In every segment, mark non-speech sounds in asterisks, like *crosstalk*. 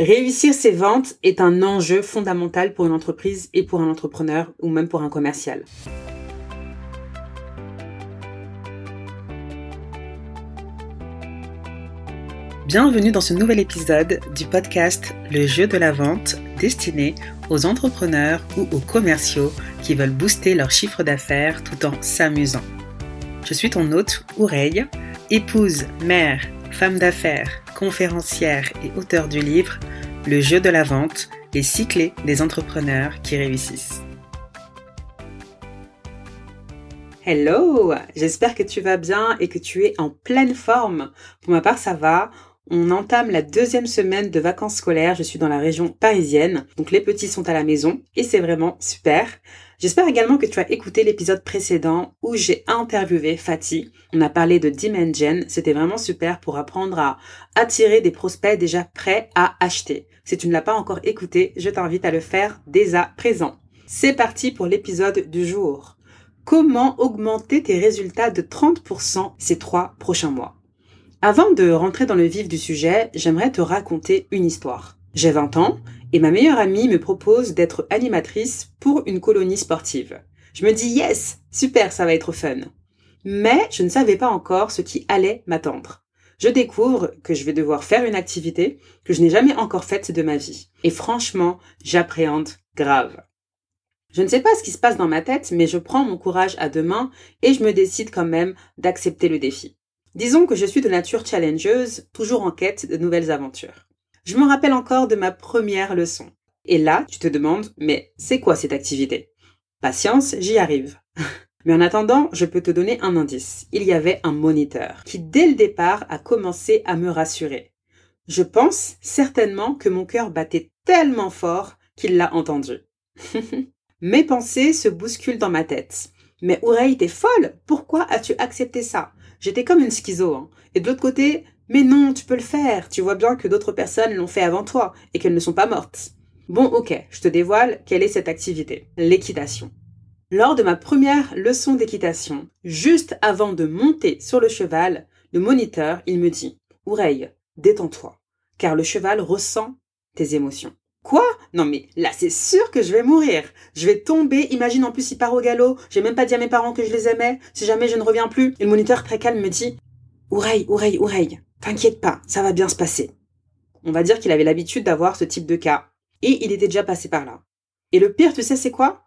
Réussir ses ventes est un enjeu fondamental pour une entreprise et pour un entrepreneur ou même pour un commercial. Bienvenue dans ce nouvel épisode du podcast Le jeu de la vente destiné aux entrepreneurs ou aux commerciaux qui veulent booster leur chiffre d'affaires tout en s'amusant. Je suis ton hôte, Oureille, épouse, mère, femme d'affaires, conférencière et auteur du livre Le jeu de la vente, les cyclés des entrepreneurs qui réussissent. Hello, j'espère que tu vas bien et que tu es en pleine forme. Pour ma part, ça va. On entame la deuxième semaine de vacances scolaires. Je suis dans la région parisienne, donc les petits sont à la maison et c'est vraiment super. J'espère également que tu as écouté l'épisode précédent où j'ai interviewé Fatih. On a parlé de Dimension. C'était vraiment super pour apprendre à attirer des prospects déjà prêts à acheter. Si tu ne l'as pas encore écouté, je t'invite à le faire dès à présent. C'est parti pour l'épisode du jour. Comment augmenter tes résultats de 30% ces trois prochains mois? Avant de rentrer dans le vif du sujet, j'aimerais te raconter une histoire. J'ai 20 ans et ma meilleure amie me propose d'être animatrice pour une colonie sportive. Je me dis yes, super, ça va être fun. Mais je ne savais pas encore ce qui allait m'attendre. Je découvre que je vais devoir faire une activité que je n'ai jamais encore faite de ma vie. Et franchement, j'appréhende grave. Je ne sais pas ce qui se passe dans ma tête, mais je prends mon courage à deux mains et je me décide quand même d'accepter le défi. Disons que je suis de nature challengeuse, toujours en quête de nouvelles aventures. Je me rappelle encore de ma première leçon. Et là, tu te demandes, mais c'est quoi cette activité? Patience, j'y arrive. *laughs* Mais en attendant, je peux te donner un indice. Il y avait un moniteur qui, dès le départ, a commencé à me rassurer. Je pense certainement que mon cœur battait tellement fort qu'il l'a entendu. *laughs* Mes pensées se bousculent dans ma tête. Mais Oureille, t'es folle Pourquoi as-tu accepté ça? J'étais comme une schizo. Hein. Et de l'autre côté, mais non, tu peux le faire. Tu vois bien que d'autres personnes l'ont fait avant toi et qu'elles ne sont pas mortes. Bon, ok, je te dévoile quelle est cette activité. L'équitation. Lors de ma première leçon d'équitation, juste avant de monter sur le cheval, le moniteur, il me dit, Oreille, détends-toi, car le cheval ressent tes émotions. Quoi? Non mais là c'est sûr que je vais mourir. Je vais tomber, imagine en plus il part au galop, j'ai même pas dit à mes parents que je les aimais, si jamais je ne reviens plus. Et le moniteur très calme me dit Oreille, oreille, oreille, T'inquiète pas, ça va bien se passer. On va dire qu'il avait l'habitude d'avoir ce type de cas. Et il était déjà passé par là. Et le pire, tu sais, c'est quoi?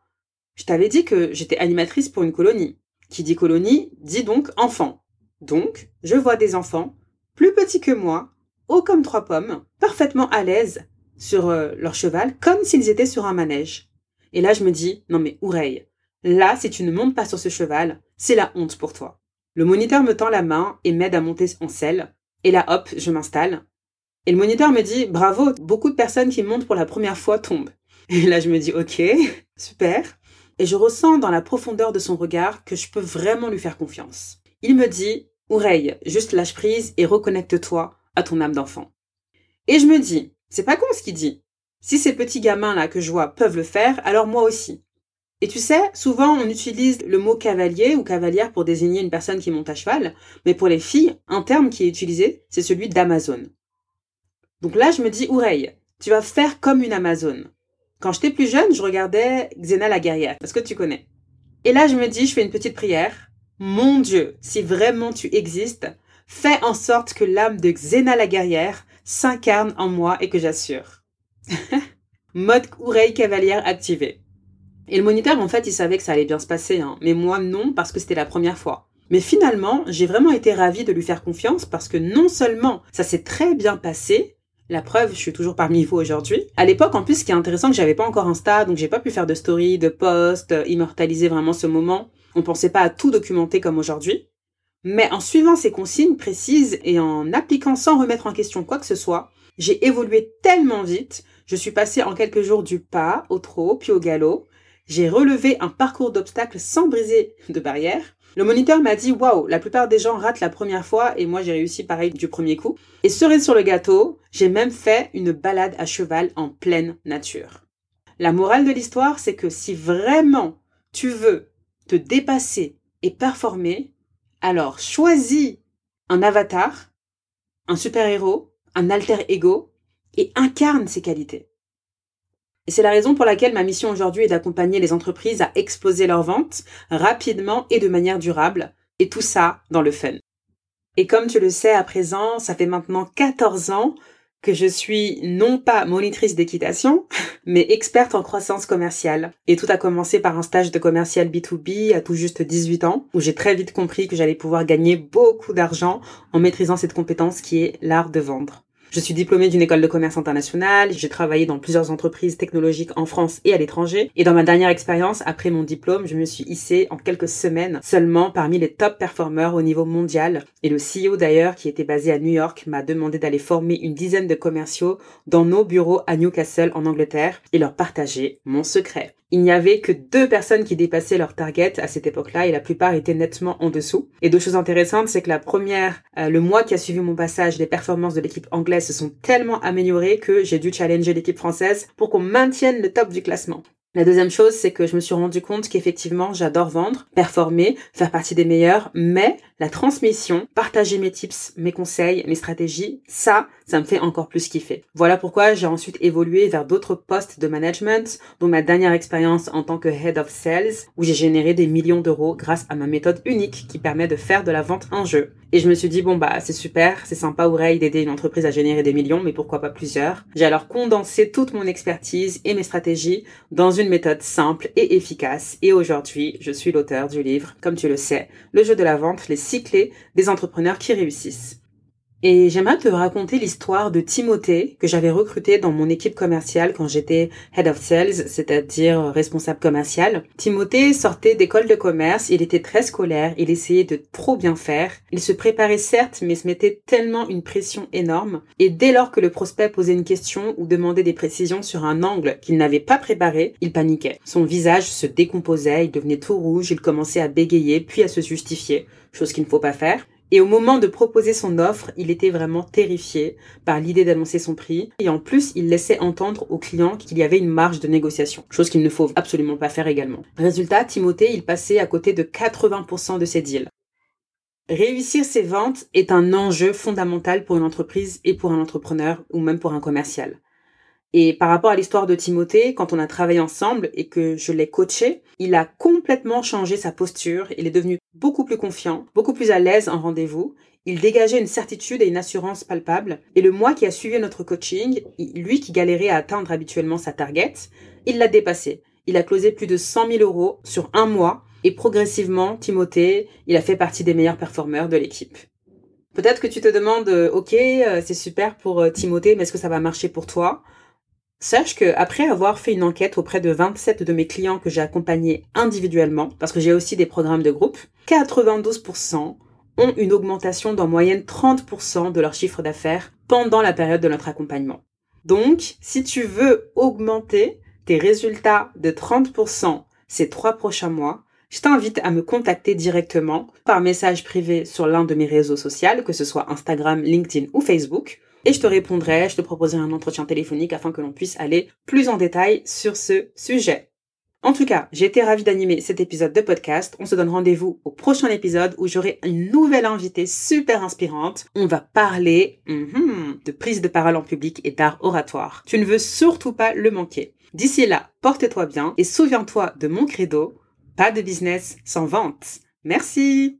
Je t'avais dit que j'étais animatrice pour une colonie. Qui dit colonie, dit donc enfant. Donc, je vois des enfants, plus petits que moi, hauts comme trois pommes, parfaitement à l'aise sur euh, leur cheval, comme s'ils étaient sur un manège. Et là, je me dis, non mais oreille, là, si tu ne montes pas sur ce cheval, c'est la honte pour toi. Le moniteur me tend la main et m'aide à monter en selle, et là, hop, je m'installe. Et le moniteur me dit, bravo, beaucoup de personnes qui montent pour la première fois tombent. Et là, je me dis, ok, *laughs* super. Et je ressens dans la profondeur de son regard que je peux vraiment lui faire confiance. Il me dit, oreille, juste lâche prise et reconnecte-toi à ton âme d'enfant. Et je me dis, c'est pas con ce qu'il dit. Si ces petits gamins-là que je vois peuvent le faire, alors moi aussi. Et tu sais, souvent on utilise le mot cavalier ou cavalière pour désigner une personne qui monte à cheval, mais pour les filles, un terme qui est utilisé, c'est celui d'Amazon. Donc là, je me dis, oreille, tu vas faire comme une Amazon. Quand j'étais plus jeune, je regardais Xena la guerrière, parce que tu connais. Et là, je me dis, je fais une petite prière. Mon Dieu, si vraiment tu existes, fais en sorte que l'âme de Xena la guerrière s'incarne en moi et que j'assure. *laughs* Mode oreille cavalière activé. Et le moniteur, en fait, il savait que ça allait bien se passer, hein. mais moi non, parce que c'était la première fois. Mais finalement, j'ai vraiment été ravie de lui faire confiance parce que non seulement ça s'est très bien passé, la preuve, je suis toujours parmi vous aujourd'hui. À l'époque, en plus, ce qui est intéressant, que j'avais pas encore Insta, donc j'ai pas pu faire de story, de post, euh, immortaliser vraiment ce moment. On pensait pas à tout documenter comme aujourd'hui. Mais en suivant ces consignes précises et en appliquant sans remettre en question quoi que ce soit, j'ai évolué tellement vite, je suis passée en quelques jours du pas au trot, puis au galop, j'ai relevé un parcours d'obstacles sans briser de barrière. Le moniteur m'a dit waouh, la plupart des gens ratent la première fois et moi j'ai réussi pareil du premier coup. Et cerise sur le gâteau, j'ai même fait une balade à cheval en pleine nature. La morale de l'histoire, c'est que si vraiment tu veux te dépasser et performer, alors choisis un avatar, un super-héros, un alter ego et incarne ces qualités. Et c'est la raison pour laquelle ma mission aujourd'hui est d'accompagner les entreprises à exploser leurs ventes rapidement et de manière durable, et tout ça dans le fun. Et comme tu le sais à présent, ça fait maintenant 14 ans que je suis non pas monitrice d'équitation, *laughs* mais experte en croissance commerciale. Et tout a commencé par un stage de commercial B2B à tout juste 18 ans, où j'ai très vite compris que j'allais pouvoir gagner beaucoup d'argent en maîtrisant cette compétence qui est l'art de vendre. Je suis diplômée d'une école de commerce internationale, j'ai travaillé dans plusieurs entreprises technologiques en France et à l'étranger, et dans ma dernière expérience, après mon diplôme, je me suis hissée en quelques semaines seulement parmi les top performeurs au niveau mondial, et le CEO d'ailleurs, qui était basé à New York, m'a demandé d'aller former une dizaine de commerciaux dans nos bureaux à Newcastle en Angleterre, et leur partager mon secret il n'y avait que deux personnes qui dépassaient leur target à cette époque-là et la plupart étaient nettement en dessous. Et deux choses intéressantes, c'est que la première, euh, le mois qui a suivi mon passage, les performances de l'équipe anglaise se sont tellement améliorées que j'ai dû challenger l'équipe française pour qu'on maintienne le top du classement. La deuxième chose, c'est que je me suis rendu compte qu'effectivement, j'adore vendre, performer, faire partie des meilleurs, mais la transmission, partager mes tips, mes conseils, mes stratégies, ça, ça me fait encore plus kiffer. Voilà pourquoi j'ai ensuite évolué vers d'autres postes de management, dont ma dernière expérience en tant que head of sales, où j'ai généré des millions d'euros grâce à ma méthode unique qui permet de faire de la vente en jeu. Et je me suis dit, bon bah c'est super, c'est sympa Aureille d'aider une entreprise à générer des millions, mais pourquoi pas plusieurs? J'ai alors condensé toute mon expertise et mes stratégies dans une méthode simple et efficace. Et aujourd'hui, je suis l'auteur du livre, comme tu le sais, Le jeu de la vente, les six clés des entrepreneurs qui réussissent. Et j'aimerais te raconter l'histoire de Timothée que j'avais recruté dans mon équipe commerciale quand j'étais head of sales, c'est-à-dire responsable commercial. Timothée sortait d'école de commerce, il était très scolaire, il essayait de trop bien faire. Il se préparait certes, mais se mettait tellement une pression énorme. Et dès lors que le prospect posait une question ou demandait des précisions sur un angle qu'il n'avait pas préparé, il paniquait. Son visage se décomposait, il devenait tout rouge, il commençait à bégayer puis à se justifier, chose qu'il ne faut pas faire. Et au moment de proposer son offre, il était vraiment terrifié par l'idée d'annoncer son prix. Et en plus, il laissait entendre aux clients qu'il y avait une marge de négociation, chose qu'il ne faut absolument pas faire également. Résultat, Timothée, il passait à côté de 80% de ses deals. Réussir ses ventes est un enjeu fondamental pour une entreprise et pour un entrepreneur ou même pour un commercial. Et par rapport à l'histoire de Timothée, quand on a travaillé ensemble et que je l'ai coaché, il a complètement changé sa posture, il est devenu beaucoup plus confiant, beaucoup plus à l'aise en rendez-vous, il dégageait une certitude et une assurance palpable, et le mois qui a suivi notre coaching, lui qui galérait à atteindre habituellement sa target, il l'a dépassé. Il a closé plus de 100 000 euros sur un mois, et progressivement, Timothée, il a fait partie des meilleurs performeurs de l'équipe. Peut-être que tu te demandes, euh, ok, euh, c'est super pour euh, Timothée, mais est-ce que ça va marcher pour toi? Sache que après avoir fait une enquête auprès de 27 de mes clients que j'ai accompagnés individuellement, parce que j'ai aussi des programmes de groupe, 92% ont une augmentation d'en moyenne 30% de leur chiffre d'affaires pendant la période de notre accompagnement. Donc, si tu veux augmenter tes résultats de 30% ces trois prochains mois, je t'invite à me contacter directement par message privé sur l'un de mes réseaux sociaux, que ce soit Instagram, LinkedIn ou Facebook, et je te répondrai, je te proposerai un entretien téléphonique afin que l'on puisse aller plus en détail sur ce sujet. En tout cas, j'ai été ravie d'animer cet épisode de podcast. On se donne rendez-vous au prochain épisode où j'aurai une nouvelle invitée super inspirante. On va parler mhm, de prise de parole en public et d'art oratoire. Tu ne veux surtout pas le manquer. D'ici là, porte-toi bien et souviens-toi de mon credo, pas de business sans vente. Merci